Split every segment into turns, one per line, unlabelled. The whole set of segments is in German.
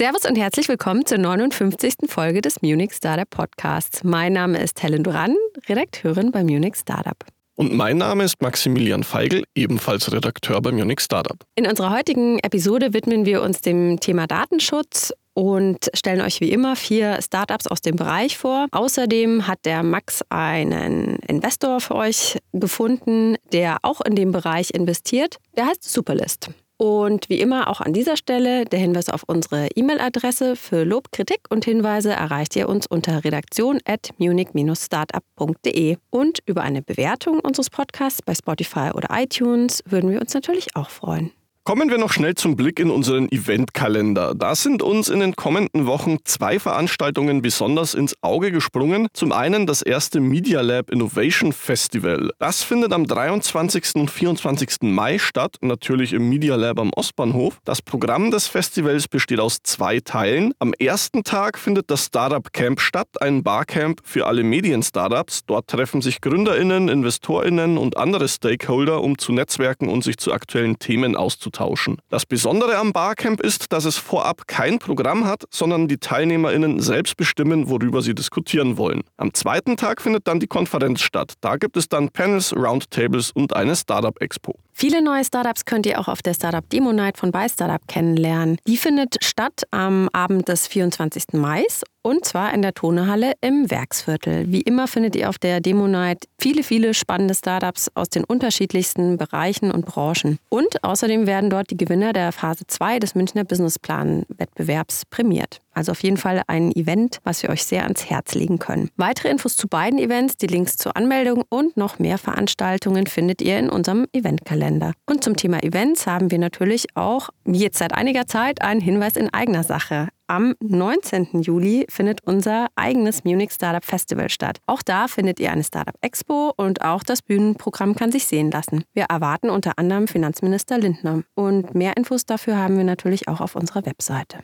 Servus und herzlich willkommen zur 59. Folge des Munich Startup Podcasts. Mein Name ist Helen Duran, Redakteurin bei Munich Startup.
Und mein Name ist Maximilian Feigl, ebenfalls Redakteur bei Munich Startup.
In unserer heutigen Episode widmen wir uns dem Thema Datenschutz und stellen euch wie immer vier Startups aus dem Bereich vor. Außerdem hat der Max einen Investor für euch gefunden, der auch in dem Bereich investiert. Der heißt Superlist. Und wie immer auch an dieser Stelle der Hinweis auf unsere E-Mail-Adresse für Lob, Kritik und Hinweise erreicht ihr uns unter redaktion at munich-startup.de. Und über eine Bewertung unseres Podcasts bei Spotify oder iTunes würden wir uns natürlich auch freuen.
Kommen wir noch schnell zum Blick in unseren Eventkalender. Da sind uns in den kommenden Wochen zwei Veranstaltungen besonders ins Auge gesprungen. Zum einen das erste Media Lab Innovation Festival. Das findet am 23. und 24. Mai statt, natürlich im Media Lab am Ostbahnhof. Das Programm des Festivals besteht aus zwei Teilen. Am ersten Tag findet das Startup Camp statt, ein Barcamp für alle Medien-Startups. Dort treffen sich GründerInnen, InvestorInnen und andere Stakeholder, um zu netzwerken und sich zu aktuellen Themen auszutauschen auszutauschen. Das Besondere am Barcamp ist, dass es vorab kein Programm hat, sondern die TeilnehmerInnen selbst bestimmen, worüber sie diskutieren wollen. Am zweiten Tag findet dann die Konferenz statt. Da gibt es dann Panels, Roundtables und eine Startup Expo.
Viele neue Startups könnt ihr auch auf der Startup Demo Night von ByStartup kennenlernen. Die findet statt am Abend des 24. Mai und zwar in der Tonehalle im Werksviertel. Wie immer findet ihr auf der Demo Night viele, viele spannende Startups aus den unterschiedlichsten Bereichen und Branchen. Und außerdem werden dort die Gewinner der Phase 2 des Münchner Businessplan-Wettbewerbs prämiert. Also auf jeden Fall ein Event, was wir euch sehr ans Herz legen können. Weitere Infos zu beiden Events, die Links zur Anmeldung und noch mehr Veranstaltungen findet ihr in unserem Eventkalender. Und zum Thema Events haben wir natürlich auch, jetzt seit einiger Zeit, einen Hinweis in eigener Sache. Am 19. Juli findet unser eigenes Munich Startup Festival statt. Auch da findet ihr eine Startup Expo und auch das Bühnenprogramm kann sich sehen lassen. Wir erwarten unter anderem Finanzminister Lindner. Und mehr Infos dafür haben wir natürlich auch auf unserer Webseite.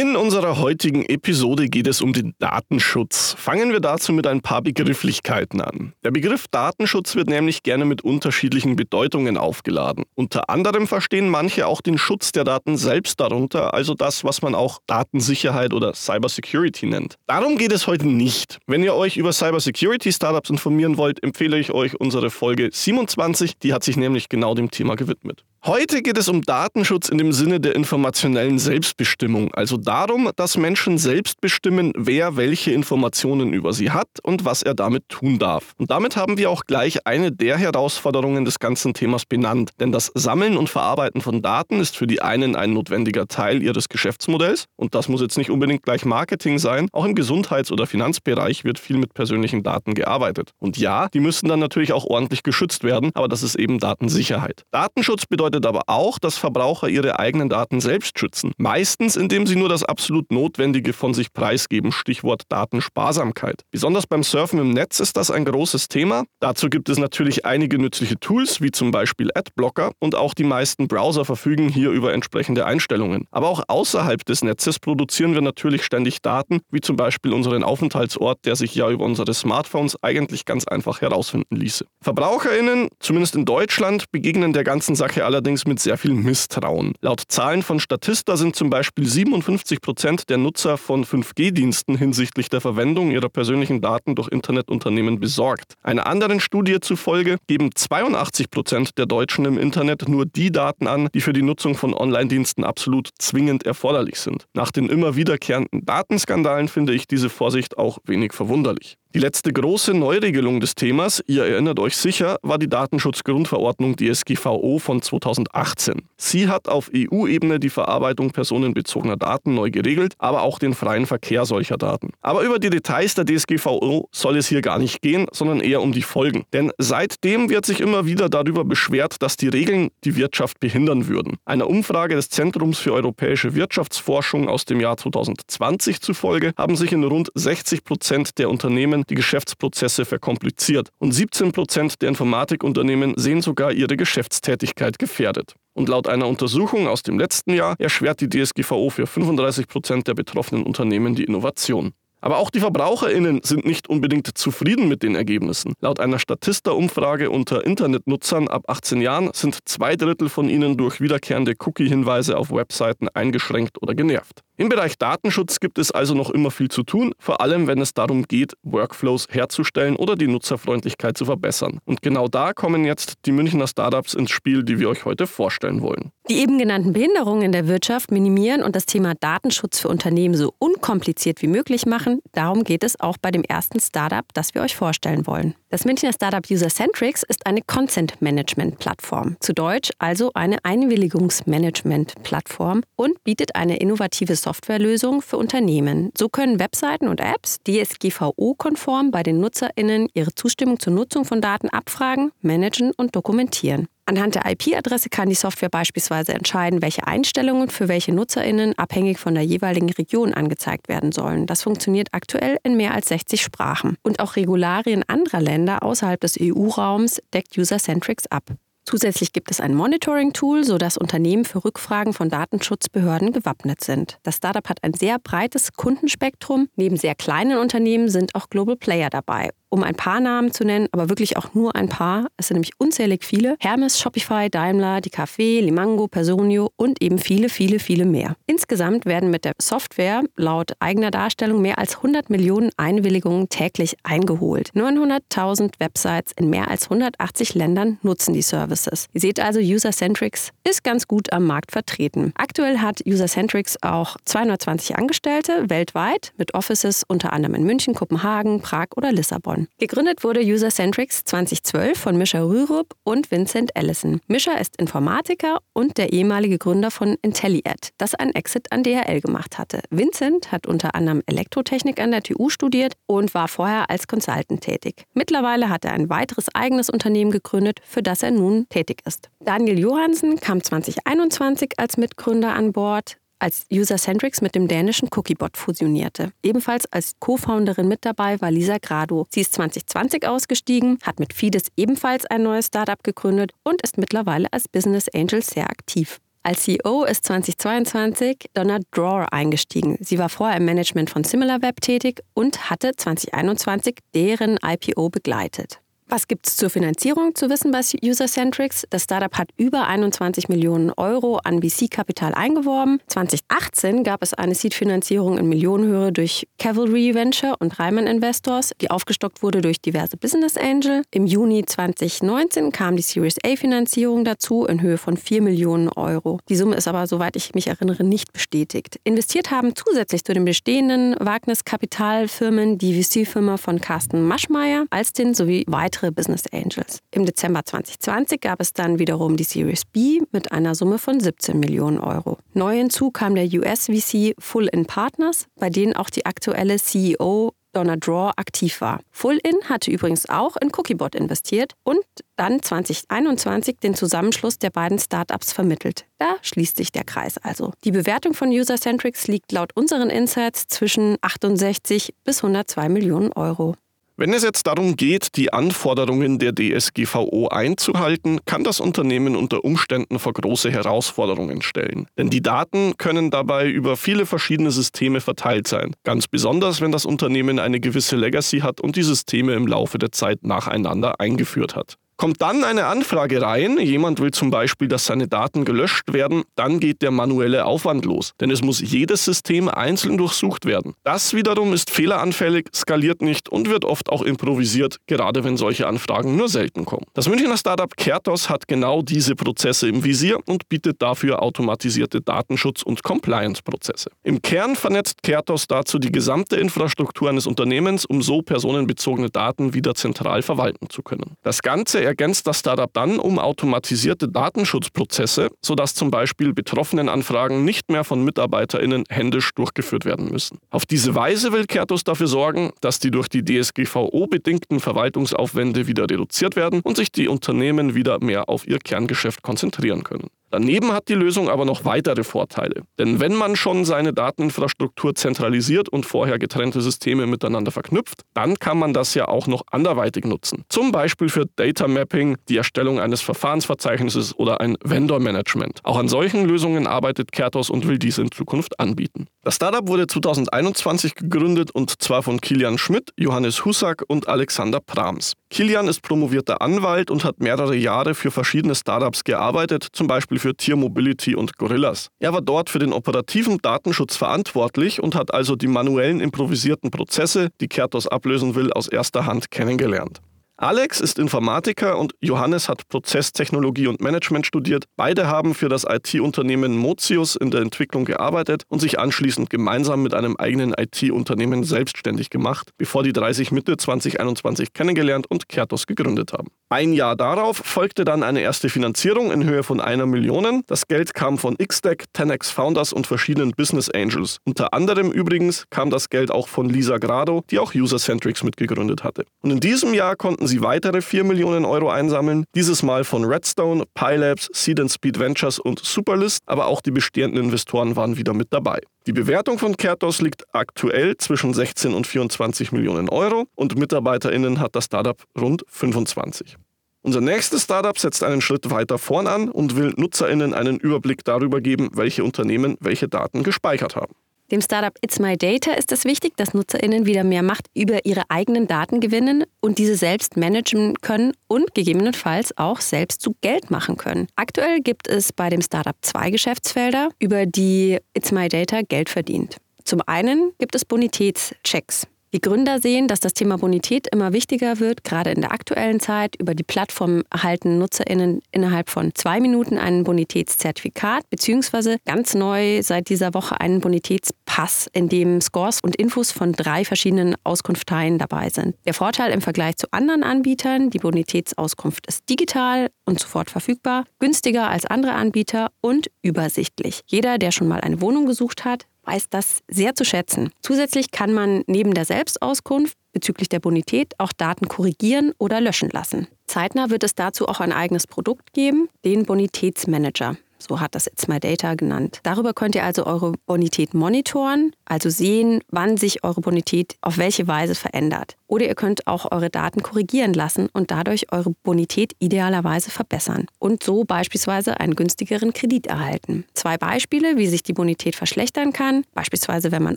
In unserer heutigen Episode geht es um den Datenschutz. Fangen wir dazu mit ein paar Begrifflichkeiten an. Der Begriff Datenschutz wird nämlich gerne mit unterschiedlichen Bedeutungen aufgeladen. Unter anderem verstehen manche auch den Schutz der Daten selbst darunter, also das, was man auch Datensicherheit oder Cybersecurity nennt. Darum geht es heute nicht. Wenn ihr euch über Cybersecurity Startups informieren wollt, empfehle ich euch unsere Folge 27, die hat sich nämlich genau dem Thema gewidmet. Heute geht es um Datenschutz in dem Sinne der informationellen Selbstbestimmung, also darum, dass Menschen selbst bestimmen, wer welche Informationen über sie hat und was er damit tun darf. Und damit haben wir auch gleich eine der Herausforderungen des ganzen Themas benannt, denn das Sammeln und Verarbeiten von Daten ist für die einen ein notwendiger Teil ihres Geschäftsmodells und das muss jetzt nicht unbedingt gleich Marketing sein, auch im Gesundheits- oder Finanzbereich wird viel mit persönlichen Daten gearbeitet. Und ja, die müssen dann natürlich auch ordentlich geschützt werden, aber das ist eben Datensicherheit. Datenschutz bedeutet bedeutet aber auch, dass Verbraucher ihre eigenen Daten selbst schützen. Meistens, indem sie nur das absolut Notwendige von sich preisgeben, Stichwort Datensparsamkeit. Besonders beim Surfen im Netz ist das ein großes Thema. Dazu gibt es natürlich einige nützliche Tools, wie zum Beispiel Adblocker und auch die meisten Browser verfügen hier über entsprechende Einstellungen. Aber auch außerhalb des Netzes produzieren wir natürlich ständig Daten, wie zum Beispiel unseren Aufenthaltsort, der sich ja über unsere Smartphones eigentlich ganz einfach herausfinden ließe. VerbraucherInnen, zumindest in Deutschland, begegnen der ganzen Sache allerdings allerdings mit sehr viel Misstrauen. Laut Zahlen von Statista sind zum Beispiel 57 Prozent der Nutzer von 5G-Diensten hinsichtlich der Verwendung ihrer persönlichen Daten durch Internetunternehmen besorgt. Einer anderen Studie zufolge geben 82 Prozent der Deutschen im Internet nur die Daten an, die für die Nutzung von Online-Diensten absolut zwingend erforderlich sind. Nach den immer wiederkehrenden Datenskandalen finde ich diese Vorsicht auch wenig verwunderlich. Die letzte große Neuregelung des Themas, ihr erinnert euch sicher, war die Datenschutzgrundverordnung DSGVO von 2018. Sie hat auf EU-Ebene die Verarbeitung personenbezogener Daten neu geregelt, aber auch den freien Verkehr solcher Daten. Aber über die Details der DSGVO soll es hier gar nicht gehen, sondern eher um die Folgen. Denn seitdem wird sich immer wieder darüber beschwert, dass die Regeln die Wirtschaft behindern würden. Einer Umfrage des Zentrums für europäische Wirtschaftsforschung aus dem Jahr 2020 zufolge haben sich in rund 60 Prozent der Unternehmen Unternehmen die Geschäftsprozesse verkompliziert und 17 Prozent der Informatikunternehmen sehen sogar ihre Geschäftstätigkeit gefährdet. Und laut einer Untersuchung aus dem letzten Jahr erschwert die DSGVO für 35 Prozent der betroffenen Unternehmen die Innovation. Aber auch die VerbraucherInnen sind nicht unbedingt zufrieden mit den Ergebnissen. Laut einer Statista-Umfrage unter Internetnutzern ab 18 Jahren sind zwei Drittel von ihnen durch wiederkehrende Cookie-Hinweise auf Webseiten eingeschränkt oder genervt. Im Bereich Datenschutz gibt es also noch immer viel zu tun, vor allem wenn es darum geht, Workflows herzustellen oder die Nutzerfreundlichkeit zu verbessern. Und genau da kommen jetzt die Münchner Startups ins Spiel, die wir euch heute vorstellen wollen.
Die eben genannten Behinderungen in der Wirtschaft minimieren und das Thema Datenschutz für Unternehmen so unkompliziert wie möglich machen, darum geht es auch bei dem ersten Startup, das wir euch vorstellen wollen. Das Münchner Startup Usercentrics ist eine Content Management Plattform, zu Deutsch also eine Einwilligungsmanagement Plattform und bietet eine innovative Softwarelösung für Unternehmen. So können Webseiten und Apps DSGVO-konform bei den NutzerInnen ihre Zustimmung zur Nutzung von Daten abfragen, managen und dokumentieren. Anhand der IP-Adresse kann die Software beispielsweise entscheiden, welche Einstellungen für welche NutzerInnen abhängig von der jeweiligen Region angezeigt werden sollen. Das funktioniert aktuell in mehr als 60 Sprachen. Und auch Regularien anderer Länder außerhalb des EU-Raums deckt User-Centrics ab. Zusätzlich gibt es ein Monitoring-Tool, sodass Unternehmen für Rückfragen von Datenschutzbehörden gewappnet sind. Das Startup hat ein sehr breites Kundenspektrum. Neben sehr kleinen Unternehmen sind auch Global Player dabei um ein paar Namen zu nennen, aber wirklich auch nur ein paar. Es sind nämlich unzählig viele. Hermes, Shopify, Daimler, die Café, Limango, Personio und eben viele, viele, viele mehr. Insgesamt werden mit der Software laut eigener Darstellung mehr als 100 Millionen Einwilligungen täglich eingeholt. 900.000 Websites in mehr als 180 Ländern nutzen die Services. Ihr seht also, User-Centrics ist ganz gut am Markt vertreten. Aktuell hat User-Centrics auch 220 Angestellte weltweit mit Offices unter anderem in München, Kopenhagen, Prag oder Lissabon. Jahren. Gegründet wurde User-Centrics 2012 von Mischa Rürup und Vincent Ellison. Mischa ist Informatiker und der ehemalige Gründer von IntelliAd, das einen Exit an DHL gemacht hatte. Vincent hat unter anderem Elektrotechnik an der TU studiert und war vorher als Consultant tätig. Mittlerweile hat er ein weiteres eigenes Unternehmen gegründet, für das er nun tätig ist. Daniel Johansen kam 2021 als Mitgründer an Bord als User-Centrics mit dem dänischen Cookiebot fusionierte. Ebenfalls als Co-Founderin mit dabei war Lisa Grado. Sie ist 2020 ausgestiegen, hat mit Fides ebenfalls ein neues Startup gegründet und ist mittlerweile als Business Angel sehr aktiv. Als CEO ist 2022 Donna Drawer eingestiegen. Sie war vorher im Management von SimilarWeb tätig und hatte 2021 deren IPO begleitet. Was gibt es zur Finanzierung zu wissen bei Usercentrics? Das Startup hat über 21 Millionen Euro an VC-Kapital eingeworben. 2018 gab es eine Seed-Finanzierung in Millionenhöhe durch Cavalry Venture und Reimann Investors, die aufgestockt wurde durch diverse Business Angel. Im Juni 2019 kam die Series A-Finanzierung dazu in Höhe von 4 Millionen Euro. Die Summe ist aber, soweit ich mich erinnere, nicht bestätigt. Investiert haben zusätzlich zu den bestehenden Wagniskapitalfirmen die VC-Firma von Carsten Maschmeyer, Alstin sowie weitere weitere Business Angels. Im Dezember 2020 gab es dann wiederum die Series B mit einer Summe von 17 Millionen Euro. Neu hinzu kam der US-VC Full In Partners, bei denen auch die aktuelle CEO Donna Draw aktiv war. Full-In hatte übrigens auch in Cookiebot investiert und dann 2021 den Zusammenschluss der beiden Startups vermittelt. Da schließt sich der Kreis also. Die Bewertung von User-Centrics liegt laut unseren Insights zwischen 68 bis 102 Millionen Euro.
Wenn es jetzt darum geht, die Anforderungen der DSGVO einzuhalten, kann das Unternehmen unter Umständen vor große Herausforderungen stellen. Denn die Daten können dabei über viele verschiedene Systeme verteilt sein. Ganz besonders, wenn das Unternehmen eine gewisse Legacy hat und die Systeme im Laufe der Zeit nacheinander eingeführt hat. Kommt dann eine Anfrage rein, jemand will zum Beispiel, dass seine Daten gelöscht werden, dann geht der manuelle Aufwand los. Denn es muss jedes System einzeln durchsucht werden. Das wiederum ist fehleranfällig, skaliert nicht und wird oft auch improvisiert, gerade wenn solche Anfragen nur selten kommen. Das Münchner Startup Kertos hat genau diese Prozesse im Visier und bietet dafür automatisierte Datenschutz- und Compliance-Prozesse. Im Kern vernetzt Kertos dazu die gesamte Infrastruktur eines Unternehmens, um so personenbezogene Daten wieder zentral verwalten zu können. Das Ganze ergänzt das Startup dann um automatisierte Datenschutzprozesse, sodass zum Beispiel betroffenen Anfragen nicht mehr von MitarbeiterInnen händisch durchgeführt werden müssen. Auf diese Weise will Kertos dafür sorgen, dass die durch die DSGVO bedingten Verwaltungsaufwände wieder reduziert werden und sich die Unternehmen wieder mehr auf ihr Kerngeschäft konzentrieren können. Daneben hat die Lösung aber noch weitere Vorteile. Denn wenn man schon seine Dateninfrastruktur zentralisiert und vorher getrennte Systeme miteinander verknüpft, dann kann man das ja auch noch anderweitig nutzen. Zum Beispiel für Data Mapping, die Erstellung eines Verfahrensverzeichnisses oder ein Vendor Management. Auch an solchen Lösungen arbeitet Kertos und will dies in Zukunft anbieten. Das Startup wurde 2021 gegründet und zwar von Kilian Schmidt, Johannes Hussack und Alexander Prams. Kilian ist promovierter Anwalt und hat mehrere Jahre für verschiedene Startups gearbeitet, zum Beispiel für Tier Mobility und Gorillas. Er war dort für den operativen Datenschutz verantwortlich und hat also die manuellen improvisierten Prozesse, die Kertos ablösen will, aus erster Hand kennengelernt. Alex ist Informatiker und Johannes hat Prozesstechnologie und Management studiert. Beide haben für das IT-Unternehmen Mozius in der Entwicklung gearbeitet und sich anschließend gemeinsam mit einem eigenen IT-Unternehmen selbstständig gemacht, bevor die 30 Mitte 2021 kennengelernt und Kertos gegründet haben. Ein Jahr darauf folgte dann eine erste Finanzierung in Höhe von einer Million. Das Geld kam von XDeck, 10x Founders und verschiedenen Business Angels. Unter anderem übrigens kam das Geld auch von Lisa Grado, die auch Usercentrics mitgegründet hatte. Und in diesem Jahr konnten sie weitere 4 Millionen Euro einsammeln, dieses Mal von Redstone, PyLabs, Seed Speed Ventures und Superlist, aber auch die bestehenden Investoren waren wieder mit dabei. Die Bewertung von Kertos liegt aktuell zwischen 16 und 24 Millionen Euro und MitarbeiterInnen hat das Startup rund 25. Unser nächstes Startup setzt einen Schritt weiter vorn an und will NutzerInnen einen Überblick darüber geben, welche Unternehmen welche Daten gespeichert haben.
Dem Startup It's My Data ist es wichtig, dass NutzerInnen wieder mehr Macht über ihre eigenen Daten gewinnen und diese selbst managen können und gegebenenfalls auch selbst zu Geld machen können. Aktuell gibt es bei dem Startup zwei Geschäftsfelder, über die It's My Data Geld verdient. Zum einen gibt es Bonitätschecks. Die Gründer sehen, dass das Thema Bonität immer wichtiger wird, gerade in der aktuellen Zeit. Über die Plattform erhalten NutzerInnen innerhalb von zwei Minuten ein Bonitätszertifikat, beziehungsweise ganz neu seit dieser Woche einen Bonitätspass, in dem Scores und Infos von drei verschiedenen Auskunfteien dabei sind. Der Vorteil im Vergleich zu anderen Anbietern, die Bonitätsauskunft ist digital und sofort verfügbar, günstiger als andere Anbieter und übersichtlich. Jeder, der schon mal eine Wohnung gesucht hat, weiß das sehr zu schätzen. Zusätzlich kann man neben der Selbstauskunft bezüglich der Bonität auch Daten korrigieren oder löschen lassen. Zeitnah wird es dazu auch ein eigenes Produkt geben, den Bonitätsmanager. So hat das It's My Data genannt. Darüber könnt ihr also eure Bonität monitoren, also sehen, wann sich eure Bonität auf welche Weise verändert. Oder ihr könnt auch eure Daten korrigieren lassen und dadurch eure Bonität idealerweise verbessern und so beispielsweise einen günstigeren Kredit erhalten. Zwei Beispiele, wie sich die Bonität verschlechtern kann. Beispielsweise, wenn man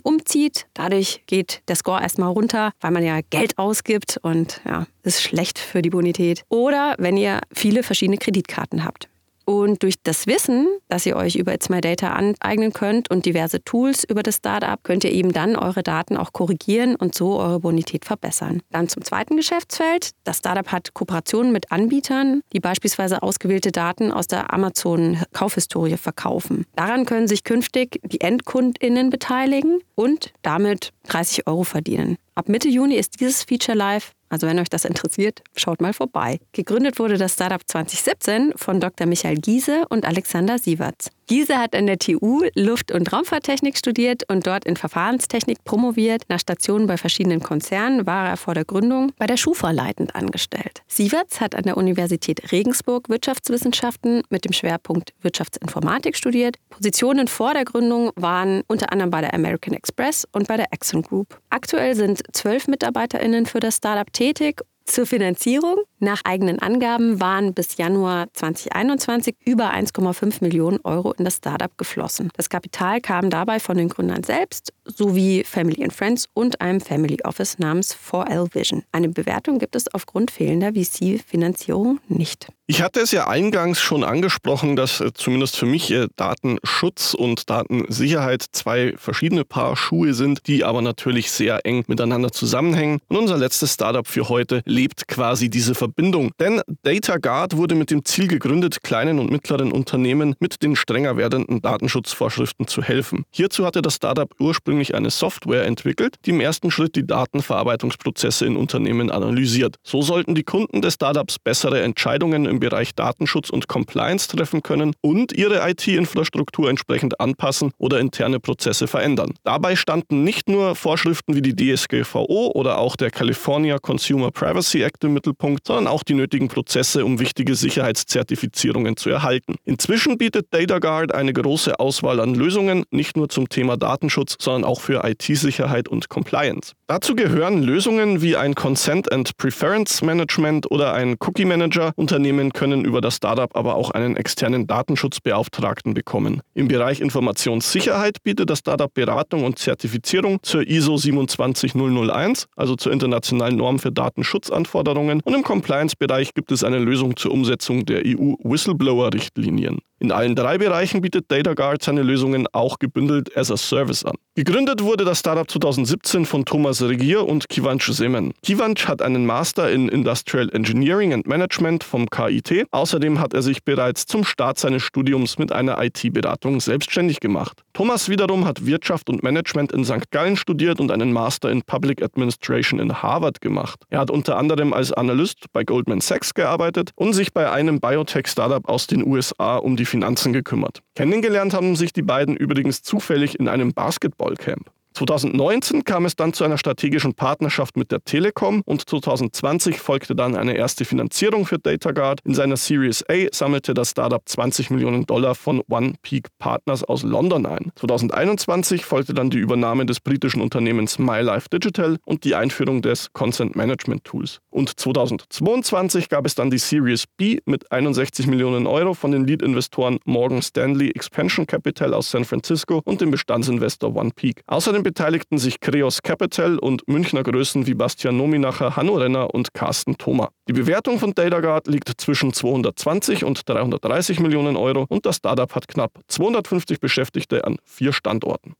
umzieht, dadurch geht der Score erstmal runter, weil man ja Geld ausgibt und ja, ist schlecht für die Bonität. Oder wenn ihr viele verschiedene Kreditkarten habt. Und durch das Wissen, das ihr euch über It's My Data aneignen könnt und diverse Tools über das Startup, könnt ihr eben dann eure Daten auch korrigieren und so eure Bonität verbessern. Dann zum zweiten Geschäftsfeld. Das Startup hat Kooperationen mit Anbietern, die beispielsweise ausgewählte Daten aus der Amazon-Kaufhistorie verkaufen. Daran können sich künftig die EndkundInnen beteiligen und damit 30 Euro verdienen. Ab Mitte Juni ist dieses Feature live also wenn euch das interessiert, schaut mal vorbei. Gegründet wurde das Startup 2017 von Dr. Michael Giese und Alexander Sieverts. Giese hat an der TU Luft- und Raumfahrttechnik studiert und dort in Verfahrenstechnik promoviert. Nach Stationen bei verschiedenen Konzernen war er vor der Gründung bei der Schufa leitend angestellt. Sieverts hat an der Universität Regensburg Wirtschaftswissenschaften mit dem Schwerpunkt Wirtschaftsinformatik studiert. Positionen vor der Gründung waren unter anderem bei der American Express und bei der Exxon Group. Aktuell sind zwölf MitarbeiterInnen für das Startup tätig zur Finanzierung. Nach eigenen Angaben waren bis Januar 2021 über 1,5 Millionen Euro in das Startup geflossen. Das Kapital kam dabei von den Gründern selbst sowie Family and Friends und einem Family Office namens 4L Vision. Eine Bewertung gibt es aufgrund fehlender VC-Finanzierung nicht.
Ich hatte es ja eingangs schon angesprochen, dass äh, zumindest für mich äh, Datenschutz und Datensicherheit zwei verschiedene Paar Schuhe sind, die aber natürlich sehr eng miteinander zusammenhängen. Und unser letztes Startup für heute lebt quasi diese Verbindung. Denn DataGuard wurde mit dem Ziel gegründet, kleinen und mittleren Unternehmen mit den strenger werdenden Datenschutzvorschriften zu helfen. Hierzu hatte das Startup ursprünglich ursprünglich eine Software entwickelt, die im ersten Schritt die Datenverarbeitungsprozesse in Unternehmen analysiert. So sollten die Kunden des Startups bessere Entscheidungen im Bereich Datenschutz und Compliance treffen können und ihre IT-Infrastruktur entsprechend anpassen oder interne Prozesse verändern. Dabei standen nicht nur Vorschriften wie die DSGVO oder auch der California Consumer Privacy Act im Mittelpunkt, sondern auch die nötigen Prozesse, um wichtige Sicherheitszertifizierungen zu erhalten. Inzwischen bietet DataGuard eine große Auswahl an Lösungen, nicht nur zum Thema Datenschutz, sondern auch für IT-Sicherheit und Compliance. Dazu gehören Lösungen wie ein Consent and Preference Management oder ein Cookie Manager. Unternehmen können über das Startup aber auch einen externen Datenschutzbeauftragten bekommen. Im Bereich Informationssicherheit bietet das Startup Beratung und Zertifizierung zur ISO 27001, also zur internationalen Norm für Datenschutzanforderungen. Und im Compliance-Bereich gibt es eine Lösung zur Umsetzung der EU-Whistleblower-Richtlinien. In allen drei Bereichen bietet DataGuard seine Lösungen auch gebündelt as a Service an. Gegründet wurde das Startup 2017 von Thomas Regier und Kivanch Semen. Kivanch hat einen Master in Industrial Engineering and Management vom KIT. Außerdem hat er sich bereits zum Start seines Studiums mit einer IT-Beratung selbstständig gemacht. Thomas wiederum hat Wirtschaft und Management in St. Gallen studiert und einen Master in Public Administration in Harvard gemacht. Er hat unter anderem als Analyst bei Goldman Sachs gearbeitet und sich bei einem Biotech-Startup aus den USA um die Finanzen gekümmert. Kennengelernt haben sich die beiden übrigens zufällig in einem Basketballcamp. 2019 kam es dann zu einer strategischen Partnerschaft mit der Telekom und 2020 folgte dann eine erste Finanzierung für DataGuard. In seiner Series A sammelte das Startup 20 Millionen Dollar von One Peak Partners aus London ein. 2021 folgte dann die Übernahme des britischen Unternehmens MyLife Digital und die Einführung des Consent Management Tools. Und 2022 gab es dann die Series B mit 61 Millionen Euro von den Lead-Investoren Morgan Stanley Expansion Capital aus San Francisco und dem Bestandsinvestor One Peak. Außerdem beteiligten sich Kreos Capital und Münchner Größen wie Bastian Nominacher, Hanno Renner und Carsten Thoma. Die Bewertung von DataGuard liegt zwischen 220 und 330 Millionen Euro und das Startup hat knapp 250 Beschäftigte an vier Standorten.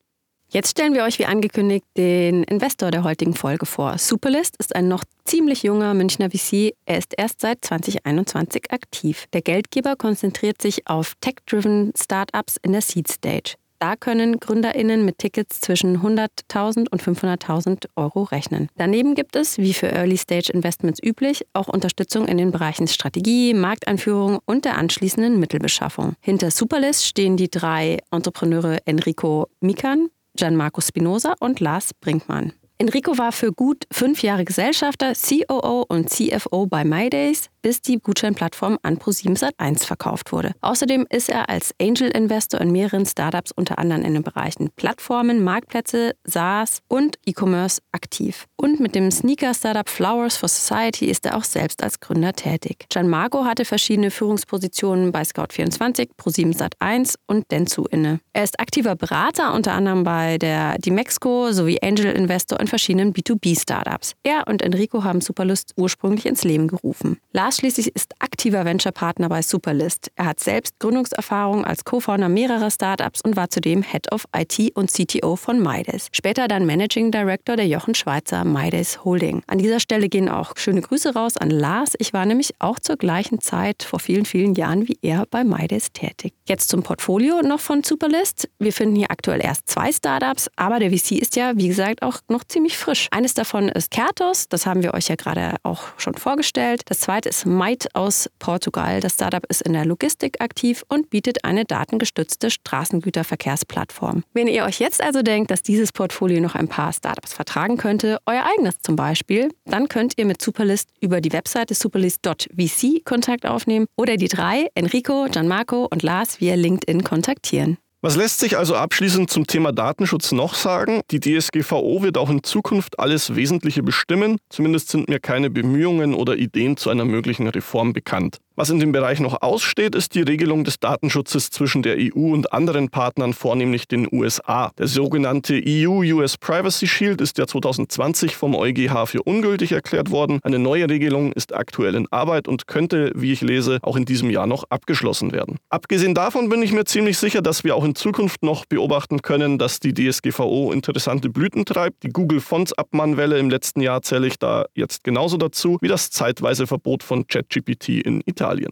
Jetzt stellen wir euch wie angekündigt den Investor der heutigen Folge vor. Superlist ist ein noch ziemlich junger Münchner VC. Er ist erst seit 2021 aktiv. Der Geldgeber konzentriert sich auf tech-driven Startups in der Seed Stage. Da können GründerInnen mit Tickets zwischen 100.000 und 500.000 Euro rechnen. Daneben gibt es, wie für Early-Stage-Investments üblich, auch Unterstützung in den Bereichen Strategie, Markteinführung und der anschließenden Mittelbeschaffung. Hinter Superlist stehen die drei Entrepreneure Enrico Mikan, Gianmarco Spinoza und Lars Brinkmann. Enrico war für gut fünf Jahre Gesellschafter, COO und CFO bei MyDays, bis die Gutscheinplattform an ProSieben Sat1 verkauft wurde. Außerdem ist er als Angel Investor in mehreren Startups, unter anderem in den Bereichen Plattformen, Marktplätze, SaaS und E-Commerce aktiv. Und mit dem Sneaker-Startup Flowers for Society ist er auch selbst als Gründer tätig. Gianmarco hatte verschiedene Führungspositionen bei Scout24, ProSieben Sat1 und Dentsu inne. Er ist aktiver Berater, unter anderem bei der Dimexco sowie Angel Investor in verschiedenen B2B-Startups. Er und Enrico haben Superlust ursprünglich ins Leben gerufen. Lars schließlich ist aktiver Venture-Partner bei Superlist. Er hat selbst Gründungserfahrung als Co-Founder mehrerer Startups und war zudem Head of IT und CTO von Midas. Später dann Managing Director der Jochen Schweizer Midas Holding. An dieser Stelle gehen auch schöne Grüße raus an Lars. Ich war nämlich auch zur gleichen Zeit vor vielen, vielen Jahren wie er bei Midas tätig. Jetzt zum Portfolio noch von Superlist. Wir finden hier aktuell erst zwei Startups, aber der VC ist ja, wie gesagt, auch noch ziemlich frisch. Eines davon ist Kertos, das haben wir euch ja gerade auch schon vorgestellt. Das zweite ist Might aus Portugal. Das Startup ist in der Logistik aktiv und bietet eine datengestützte Straßengüterverkehrsplattform. Wenn ihr euch jetzt also denkt, dass dieses Portfolio noch ein paar Startups vertragen könnte, euer eigenes zum Beispiel, dann könnt ihr mit Superlist über die Webseite superlist.vc Kontakt aufnehmen oder die drei, Enrico, Gianmarco und Lars, via LinkedIn kontaktieren.
Was lässt sich also abschließend zum Thema Datenschutz noch sagen? Die DSGVO wird auch in Zukunft alles Wesentliche bestimmen. Zumindest sind mir keine Bemühungen oder Ideen zu einer möglichen Reform bekannt. Was in dem Bereich noch aussteht, ist die Regelung des Datenschutzes zwischen der EU und anderen Partnern, vornehmlich den USA. Der sogenannte EU-US Privacy Shield ist ja 2020 vom EuGH für ungültig erklärt worden. Eine neue Regelung ist aktuell in Arbeit und könnte, wie ich lese, auch in diesem Jahr noch abgeschlossen werden. Abgesehen davon bin ich mir ziemlich sicher, dass wir auch in Zukunft noch beobachten können, dass die DSGVO interessante Blüten treibt. Die Google Fonts Abmahnwelle im letzten Jahr zähle ich da jetzt genauso dazu, wie das zeitweise Verbot von ChatGPT in Italien. Italien.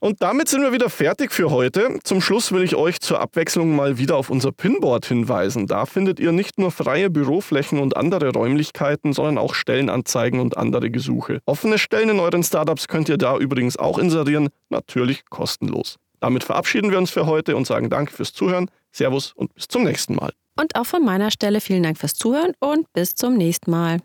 Und damit sind wir wieder fertig für heute. Zum Schluss will ich euch zur Abwechslung mal wieder auf unser Pinboard hinweisen. Da findet ihr nicht nur freie Büroflächen und andere Räumlichkeiten, sondern auch Stellenanzeigen und andere Gesuche. Offene Stellen in euren Startups könnt ihr da übrigens auch inserieren, natürlich kostenlos. Damit verabschieden wir uns für heute und sagen Danke fürs Zuhören. Servus und bis zum nächsten Mal.
Und auch von meiner Stelle vielen Dank fürs Zuhören und bis zum nächsten Mal.